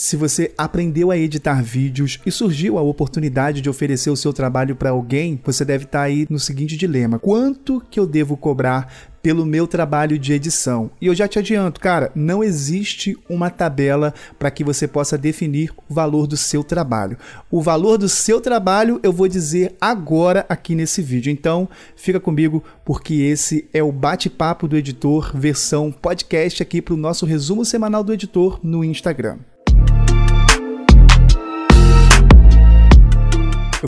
Se você aprendeu a editar vídeos e surgiu a oportunidade de oferecer o seu trabalho para alguém, você deve estar tá aí no seguinte dilema: quanto que eu devo cobrar pelo meu trabalho de edição. E eu já te adianto, cara, não existe uma tabela para que você possa definir o valor do seu trabalho. O valor do seu trabalho eu vou dizer agora aqui nesse vídeo. Então, fica comigo porque esse é o bate-papo do editor versão podcast aqui para o nosso resumo semanal do editor no Instagram.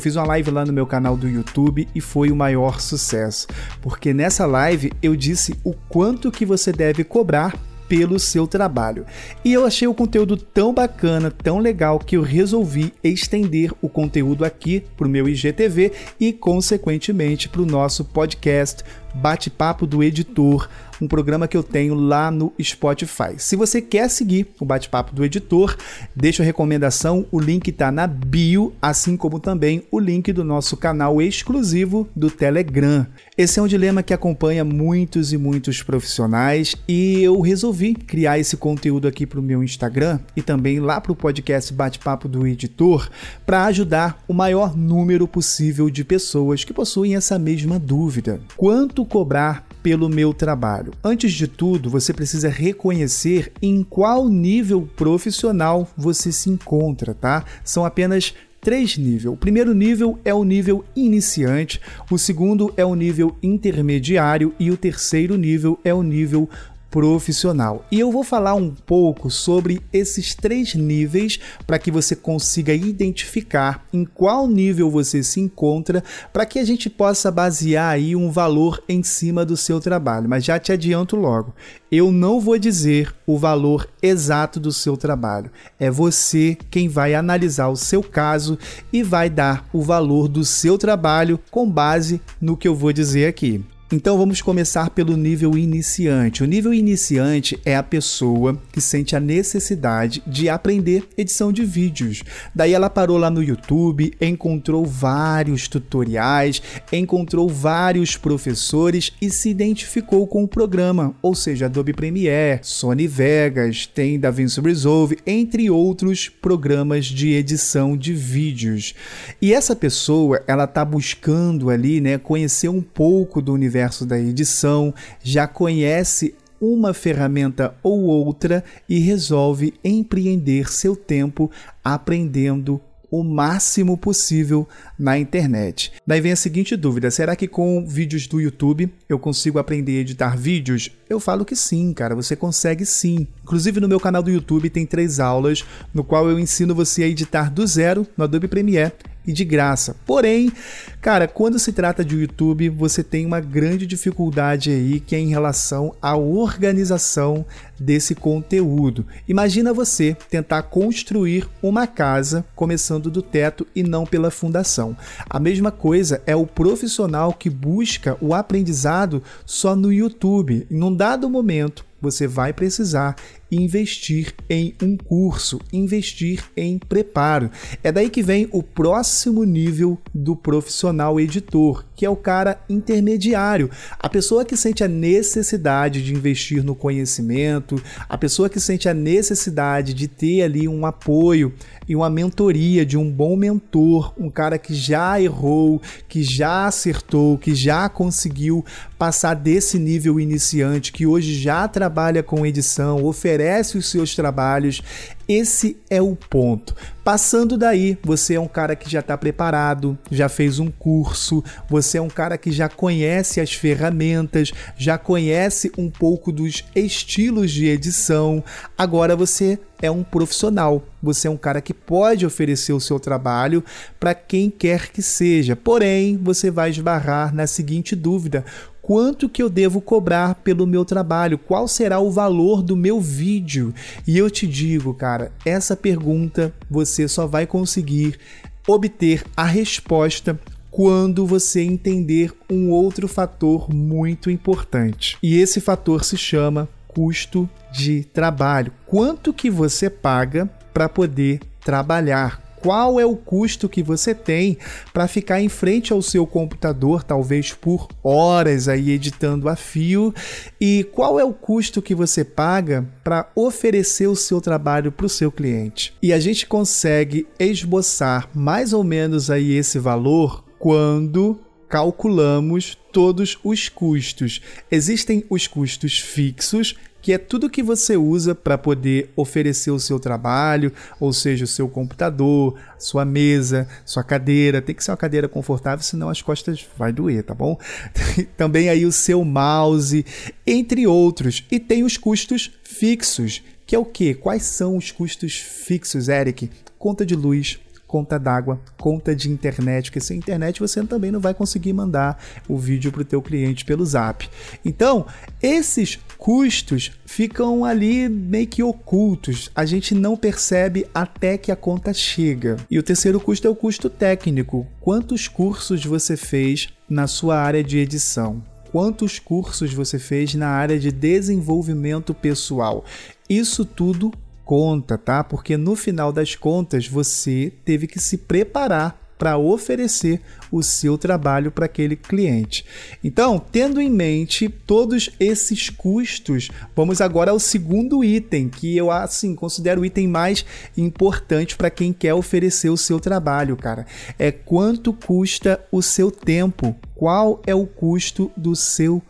Eu fiz uma live lá no meu canal do YouTube e foi o maior sucesso, porque nessa live eu disse o quanto que você deve cobrar pelo seu trabalho. E eu achei o conteúdo tão bacana, tão legal, que eu resolvi estender o conteúdo aqui para o meu IGTV e, consequentemente, para o nosso podcast Bate-Papo do Editor um programa que eu tenho lá no Spotify. Se você quer seguir o bate-papo do editor, deixa a recomendação, o link está na bio, assim como também o link do nosso canal exclusivo do Telegram. Esse é um dilema que acompanha muitos e muitos profissionais e eu resolvi criar esse conteúdo aqui para o meu Instagram e também lá para o podcast Bate-Papo do Editor para ajudar o maior número possível de pessoas que possuem essa mesma dúvida. Quanto cobrar pelo meu trabalho. Antes de tudo, você precisa reconhecer em qual nível profissional você se encontra, tá? São apenas três níveis. O primeiro nível é o nível iniciante, o segundo é o nível intermediário e o terceiro nível é o nível profissional. E eu vou falar um pouco sobre esses três níveis para que você consiga identificar em qual nível você se encontra, para que a gente possa basear aí um valor em cima do seu trabalho. Mas já te adianto logo, eu não vou dizer o valor exato do seu trabalho. É você quem vai analisar o seu caso e vai dar o valor do seu trabalho com base no que eu vou dizer aqui. Então vamos começar pelo nível iniciante. O nível iniciante é a pessoa que sente a necessidade de aprender edição de vídeos. Daí ela parou lá no YouTube, encontrou vários tutoriais, encontrou vários professores e se identificou com o programa, ou seja, Adobe Premiere, Sony Vegas, tem DaVinci Resolve, entre outros programas de edição de vídeos. E essa pessoa, ela está buscando ali, né, conhecer um pouco do universo universo da edição, já conhece uma ferramenta ou outra e resolve empreender seu tempo aprendendo o máximo possível na internet. Daí vem a seguinte dúvida: será que com vídeos do YouTube eu consigo aprender a editar vídeos? Eu falo que sim, cara, você consegue sim. Inclusive no meu canal do YouTube tem três aulas no qual eu ensino você a editar do zero no Adobe Premiere e de graça. Porém, cara, quando se trata de YouTube, você tem uma grande dificuldade aí que é em relação à organização desse conteúdo. Imagina você tentar construir uma casa começando do teto e não pela fundação. A mesma coisa é o profissional que busca o aprendizado só no YouTube. Em um dado momento, você vai precisar investir em um curso, investir em preparo. É daí que vem o próximo nível do profissional editor, que é o cara intermediário, a pessoa que sente a necessidade de investir no conhecimento, a pessoa que sente a necessidade de ter ali um apoio e uma mentoria de um bom mentor, um cara que já errou, que já acertou, que já conseguiu passar desse nível iniciante, que hoje já trabalha com edição, oferece os seus trabalhos. Esse é o ponto. Passando daí, você é um cara que já está preparado, já fez um curso, você é um cara que já conhece as ferramentas, já conhece um pouco dos estilos de edição. Agora você é um profissional, você é um cara que pode oferecer o seu trabalho para quem quer que seja. Porém, você vai esbarrar na seguinte dúvida: quanto que eu devo cobrar pelo meu trabalho? Qual será o valor do meu vídeo? E eu te digo, cara, essa pergunta você só vai conseguir obter a resposta quando você entender um outro fator muito importante. E esse fator se chama custo de trabalho. Quanto que você paga para poder trabalhar? Qual é o custo que você tem para ficar em frente ao seu computador, talvez por horas aí editando a fio, e qual é o custo que você paga para oferecer o seu trabalho para o seu cliente. E a gente consegue esboçar mais ou menos aí esse valor quando calculamos todos os custos. Existem os custos fixos que é tudo que você usa para poder oferecer o seu trabalho, ou seja, o seu computador, sua mesa, sua cadeira. Tem que ser uma cadeira confortável, senão as costas vai doer, tá bom? Também aí o seu mouse, entre outros. E tem os custos fixos, que é o quê? Quais são os custos fixos, Eric? Conta de luz, conta d'água, conta de internet, porque sem internet você também não vai conseguir mandar o vídeo para o teu cliente pelo Zap. Então, esses custos ficam ali meio que ocultos, a gente não percebe até que a conta chega. E o terceiro custo é o custo técnico. Quantos cursos você fez na sua área de edição? Quantos cursos você fez na área de desenvolvimento pessoal? Isso tudo conta, tá? Porque no final das contas você teve que se preparar para oferecer o seu trabalho para aquele cliente. Então, tendo em mente todos esses custos, vamos agora ao segundo item, que eu assim considero o item mais importante para quem quer oferecer o seu trabalho, cara. É quanto custa o seu tempo? Qual é o custo do seu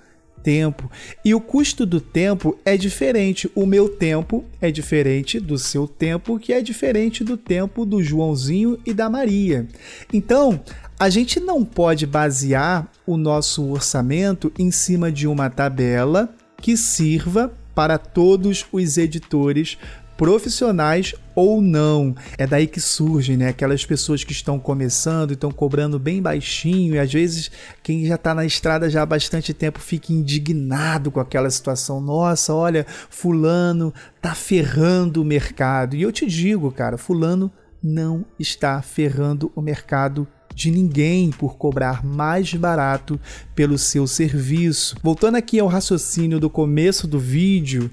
tempo. E o custo do tempo é diferente. O meu tempo é diferente do seu tempo, que é diferente do tempo do Joãozinho e da Maria. Então, a gente não pode basear o nosso orçamento em cima de uma tabela que sirva para todos os editores profissionais ou não. É daí que surgem, né? Aquelas pessoas que estão começando e estão cobrando bem baixinho, e às vezes quem já está na estrada já há bastante tempo fica indignado com aquela situação. Nossa, olha, fulano tá ferrando o mercado. E eu te digo, cara, fulano não está ferrando o mercado de ninguém por cobrar mais barato pelo seu serviço. Voltando aqui ao raciocínio do começo do vídeo,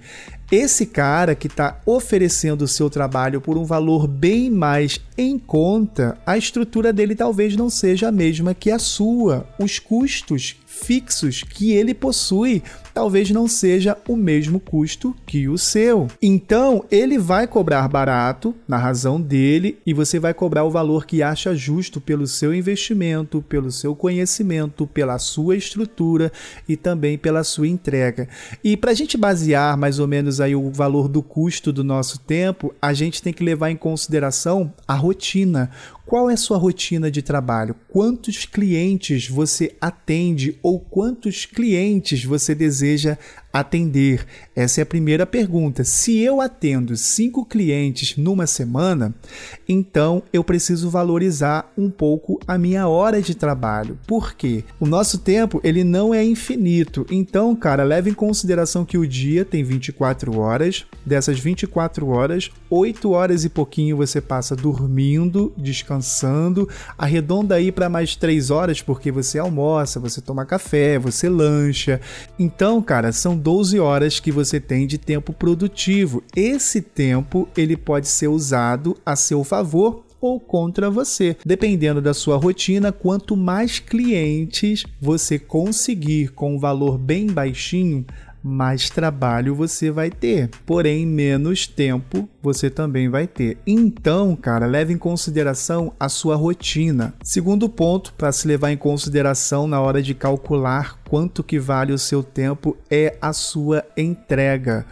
esse cara que está oferecendo o seu trabalho por um valor bem mais em conta, a estrutura dele talvez não seja a mesma que a sua. Os custos fixos que ele possui talvez não seja o mesmo custo que o seu. Então, ele vai cobrar barato na razão dele e você vai cobrar o valor que acha justo pelo seu investimento, pelo seu conhecimento, pela sua estrutura e também pela sua entrega. E para a gente basear mais ou menos aí o valor do custo do nosso tempo, a gente tem que levar em consideração a rotina. Qual é a sua rotina de trabalho? Quantos clientes você atende ou quantos clientes você deseja atender? Essa é a primeira pergunta. Se eu atendo cinco clientes numa semana, então eu preciso valorizar um pouco a minha hora de trabalho. Por quê? O nosso tempo ele não é infinito. Então, cara, leve em consideração que o dia tem 24 horas. Dessas 24 horas, 8 horas e pouquinho você passa dormindo, descansando. Arredonda aí para mais 3 horas porque você almoça, você toma café, você lancha. Então, cara, são 12 horas que você tem de tempo produtivo. Esse tempo ele pode ser usado a seu favor ou contra você. Dependendo da sua rotina, quanto mais clientes você conseguir com um valor bem baixinho, mais trabalho você vai ter, porém menos tempo você também vai ter. Então, cara, leve em consideração a sua rotina. Segundo ponto para se levar em consideração na hora de calcular quanto que vale o seu tempo é a sua entrega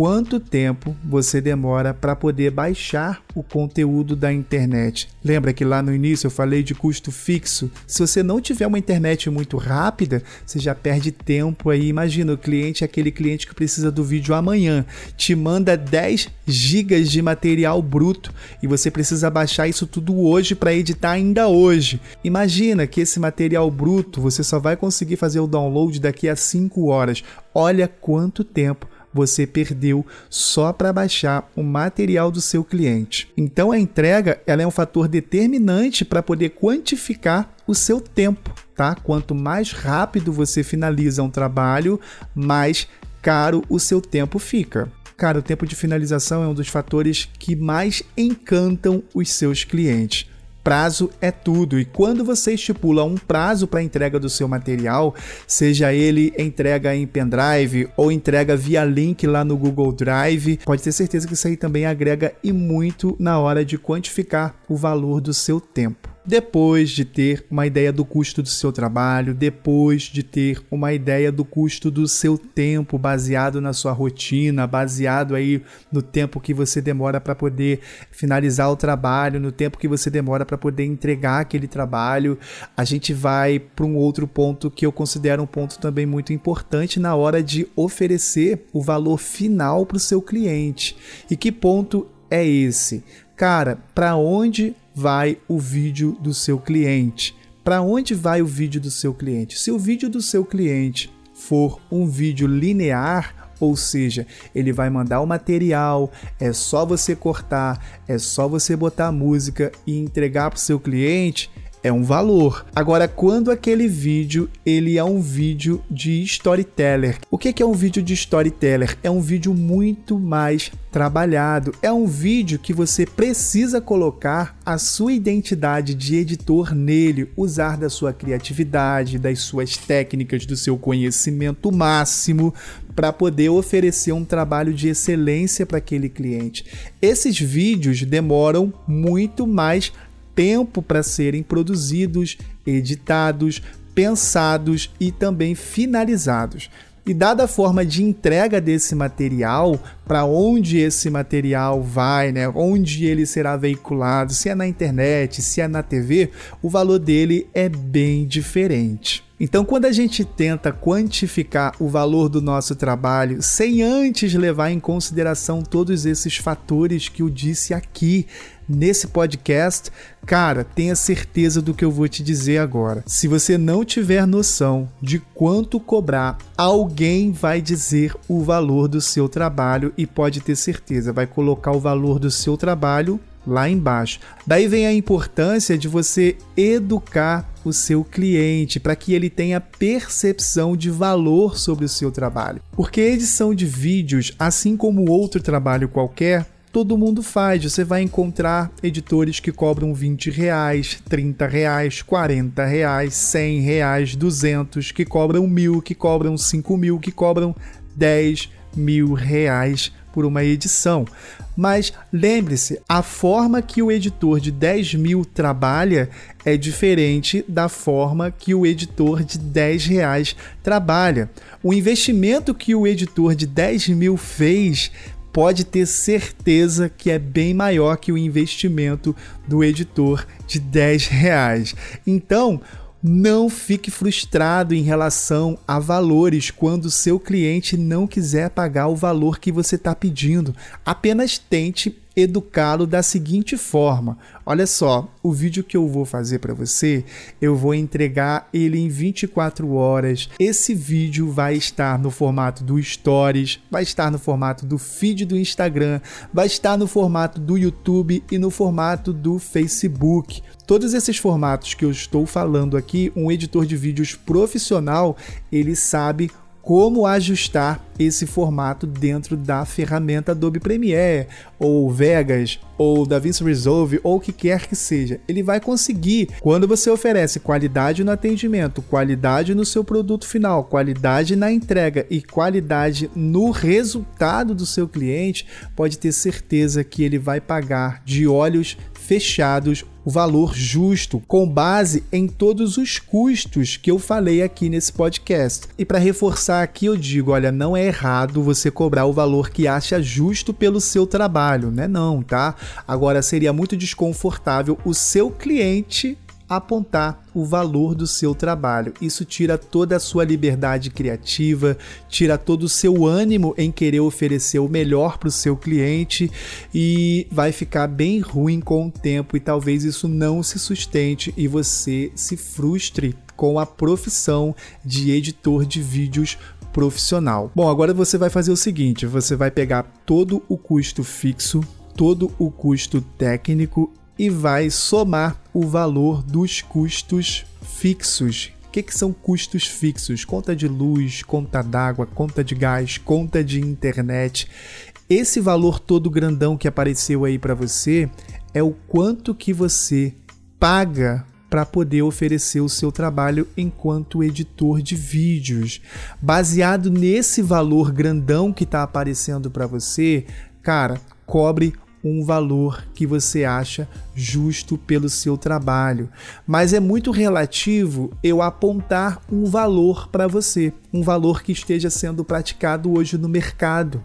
quanto tempo você demora para poder baixar o conteúdo da internet. Lembra que lá no início eu falei de custo fixo? Se você não tiver uma internet muito rápida, você já perde tempo aí. Imagina, o cliente é aquele cliente que precisa do vídeo amanhã, te manda 10 gigas de material bruto e você precisa baixar isso tudo hoje para editar ainda hoje. Imagina que esse material bruto você só vai conseguir fazer o download daqui a 5 horas. Olha quanto tempo você perdeu só para baixar o material do seu cliente. Então a entrega ela é um fator determinante para poder quantificar o seu tempo, tá? Quanto mais rápido você finaliza um trabalho, mais caro o seu tempo fica. cara, o tempo de finalização é um dos fatores que mais encantam os seus clientes. Prazo é tudo, e quando você estipula um prazo para entrega do seu material, seja ele entrega em pendrive ou entrega via link lá no Google Drive, pode ter certeza que isso aí também agrega e muito na hora de quantificar o valor do seu tempo depois de ter uma ideia do custo do seu trabalho, depois de ter uma ideia do custo do seu tempo baseado na sua rotina, baseado aí no tempo que você demora para poder finalizar o trabalho, no tempo que você demora para poder entregar aquele trabalho, a gente vai para um outro ponto que eu considero um ponto também muito importante na hora de oferecer o valor final para o seu cliente. E que ponto é esse? Cara, para onde vai o vídeo do seu cliente. Para onde vai o vídeo do seu cliente? Se o vídeo do seu cliente for um vídeo linear, ou seja, ele vai mandar o material, é só você cortar, é só você botar a música e entregar para o seu cliente, é um valor. Agora, quando aquele vídeo ele é um vídeo de storyteller, o que é um vídeo de storyteller? É um vídeo muito mais trabalhado. É um vídeo que você precisa colocar a sua identidade de editor nele, usar da sua criatividade, das suas técnicas, do seu conhecimento máximo para poder oferecer um trabalho de excelência para aquele cliente. Esses vídeos demoram muito mais tempo para serem produzidos, editados, pensados e também finalizados. E dada a forma de entrega desse material, para onde esse material vai, né? onde ele será veiculado, se é na internet, se é na TV, o valor dele é bem diferente. Então, quando a gente tenta quantificar o valor do nosso trabalho sem antes levar em consideração todos esses fatores que eu disse aqui nesse podcast, cara, tenha certeza do que eu vou te dizer agora. Se você não tiver noção de quanto cobrar, alguém vai dizer o valor do seu trabalho e pode ter certeza, vai colocar o valor do seu trabalho lá embaixo. Daí vem a importância de você educar o seu cliente para que ele tenha percepção de valor sobre o seu trabalho. Porque edição de vídeos, assim como outro trabalho qualquer, todo mundo faz. Você vai encontrar editores que cobram 20 reais, 30 reais, 40 reais, 100 reais, 200, que cobram mil, que cobram 5 mil, que cobram 10 mil reais por uma edição. Mas lembre-se, a forma que o editor de 10 mil trabalha é diferente da forma que o editor de 10 reais trabalha. O investimento que o editor de 10 mil fez pode ter certeza que é bem maior que o investimento do editor de 10 reais. Então, não fique frustrado em relação a valores quando seu cliente não quiser pagar o valor que você está pedindo. Apenas tente educá-lo da seguinte forma: olha só, o vídeo que eu vou fazer para você, eu vou entregar ele em 24 horas. Esse vídeo vai estar no formato do Stories, vai estar no formato do feed do Instagram, vai estar no formato do YouTube e no formato do Facebook. Todos esses formatos que eu estou falando aqui, um editor de vídeos profissional, ele sabe como ajustar esse formato dentro da ferramenta Adobe Premiere ou Vegas ou DaVinci Resolve ou o que quer que seja. Ele vai conseguir quando você oferece qualidade no atendimento, qualidade no seu produto final, qualidade na entrega e qualidade no resultado do seu cliente, pode ter certeza que ele vai pagar de olhos fechados o valor justo com base em todos os custos que eu falei aqui nesse podcast. E para reforçar aqui eu digo, olha, não é errado você cobrar o valor que acha justo pelo seu trabalho, né? Não, tá? Agora seria muito desconfortável o seu cliente apontar o valor do seu trabalho. Isso tira toda a sua liberdade criativa, tira todo o seu ânimo em querer oferecer o melhor para o seu cliente e vai ficar bem ruim com o tempo e talvez isso não se sustente e você se frustre com a profissão de editor de vídeos profissional. Bom, agora você vai fazer o seguinte: você vai pegar todo o custo fixo, todo o custo técnico e vai somar o valor dos custos fixos. O que, que são custos fixos? Conta de luz, conta d'água, conta de gás, conta de internet. Esse valor todo grandão que apareceu aí para você é o quanto que você paga para poder oferecer o seu trabalho enquanto editor de vídeos. Baseado nesse valor grandão que está aparecendo para você, cara, cobre um valor que você acha justo pelo seu trabalho. Mas é muito relativo eu apontar um valor para você, um valor que esteja sendo praticado hoje no mercado.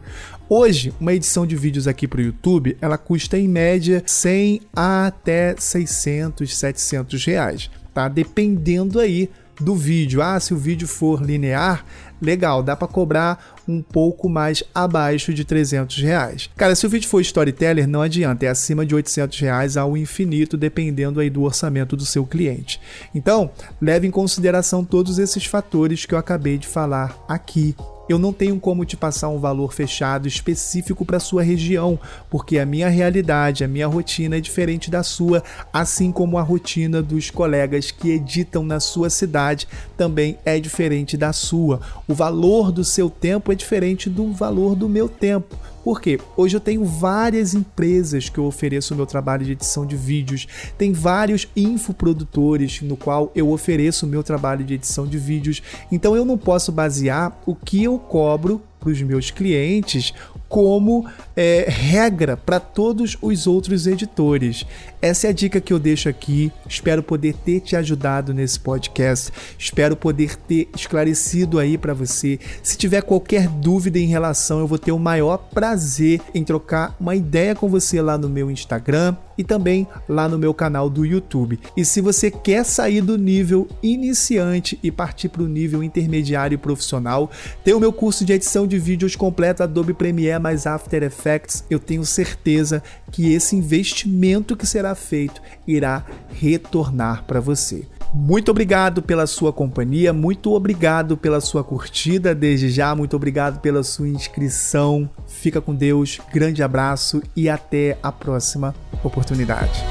Hoje, uma edição de vídeos aqui para o YouTube, ela custa em média 100 até 600, 700 reais, tá? Dependendo aí do vídeo. Ah, se o vídeo for linear, legal, dá para cobrar um pouco mais abaixo de 300 reais. Cara, se o vídeo for storyteller, não adianta, é acima de 800 reais ao infinito, dependendo aí do orçamento do seu cliente. Então, leve em consideração todos esses fatores que eu acabei de falar aqui eu não tenho como te passar um valor fechado específico para sua região, porque a minha realidade, a minha rotina é diferente da sua, assim como a rotina dos colegas que editam na sua cidade também é diferente da sua. O valor do seu tempo é diferente do valor do meu tempo. Por quê? Hoje eu tenho várias empresas que eu ofereço o meu trabalho de edição de vídeos, tem vários infoprodutores no qual eu ofereço o meu trabalho de edição de vídeos, então eu não posso basear o que eu cobro para os meus clientes como é, regra para todos os outros editores. Essa é a dica que eu deixo aqui. Espero poder ter te ajudado nesse podcast. Espero poder ter esclarecido aí para você. Se tiver qualquer dúvida em relação, eu vou ter o maior prazer em trocar uma ideia com você lá no meu Instagram e também lá no meu canal do YouTube. E se você quer sair do nível iniciante e partir para o nível intermediário e profissional, tem o meu curso de edição de vídeos completo Adobe Premiere mais After Effects. Eu tenho certeza que esse investimento que será feito irá retornar para você. Muito obrigado pela sua companhia, muito obrigado pela sua curtida desde já, muito obrigado pela sua inscrição. Fica com Deus, grande abraço e até a próxima oportunidade.